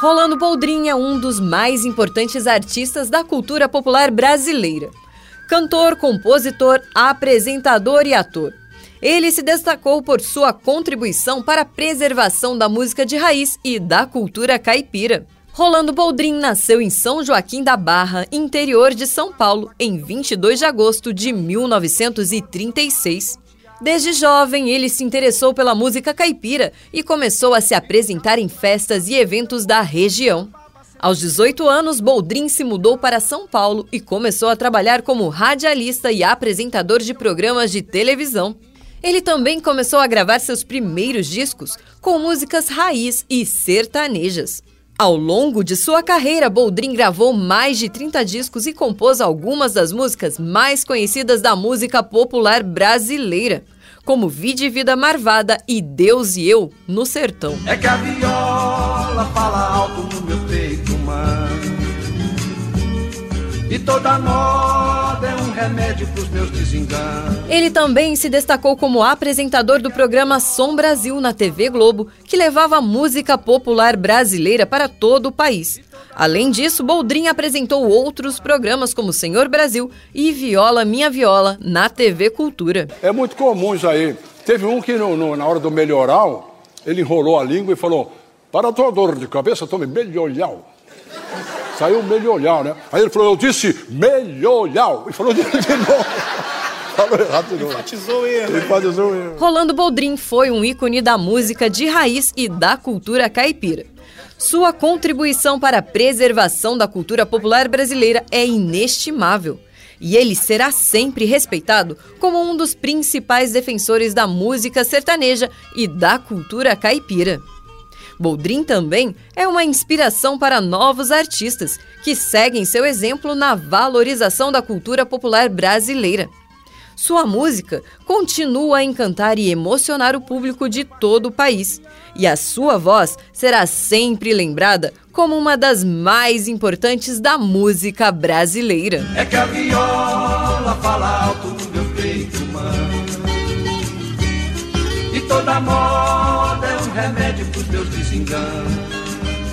Rolando Boldrin é um dos mais importantes artistas da cultura popular brasileira. Cantor, compositor, apresentador e ator. Ele se destacou por sua contribuição para a preservação da música de raiz e da cultura caipira. Rolando Boldrin nasceu em São Joaquim da Barra, interior de São Paulo, em 22 de agosto de 1936. Desde jovem, ele se interessou pela música caipira e começou a se apresentar em festas e eventos da região. Aos 18 anos, Boldrin se mudou para São Paulo e começou a trabalhar como radialista e apresentador de programas de televisão. Ele também começou a gravar seus primeiros discos com músicas raiz e sertanejas. Ao longo de sua carreira, Boldrin gravou mais de 30 discos e compôs algumas das músicas mais conhecidas da música popular brasileira, como Vide Vida Marvada e Deus e Eu no Sertão. É que a viola fala alto no meu peito, mãe. E toda um remédio pros meus desenganos. Ele também se destacou como apresentador do programa Som Brasil na TV Globo, que levava música popular brasileira para todo o país. Além disso, Boldrin apresentou outros programas como Senhor Brasil e Viola Minha Viola na TV Cultura. É muito comum isso aí. Teve um que no, no, na hora do melhoral, ele enrolou a língua e falou: Para a tua dor de cabeça, tome melhoral. Saiu melhoral, né? Aí ele falou, eu disse melhoral. E falou de, de novo. Falou errado de novo. Enfatizou ele. Enfatizou ele. Rolando Boldrin foi um ícone da música de raiz e da cultura caipira. Sua contribuição para a preservação da cultura popular brasileira é inestimável. E ele será sempre respeitado como um dos principais defensores da música sertaneja e da cultura caipira. Boldrin também é uma inspiração para novos artistas que seguem seu exemplo na valorização da cultura popular brasileira. Sua música continua a encantar e emocionar o público de todo o país, e a sua voz será sempre lembrada como uma das mais importantes da música brasileira. É que a viola fala alto no meu peito. E toda é um remédio pros teus desenganos.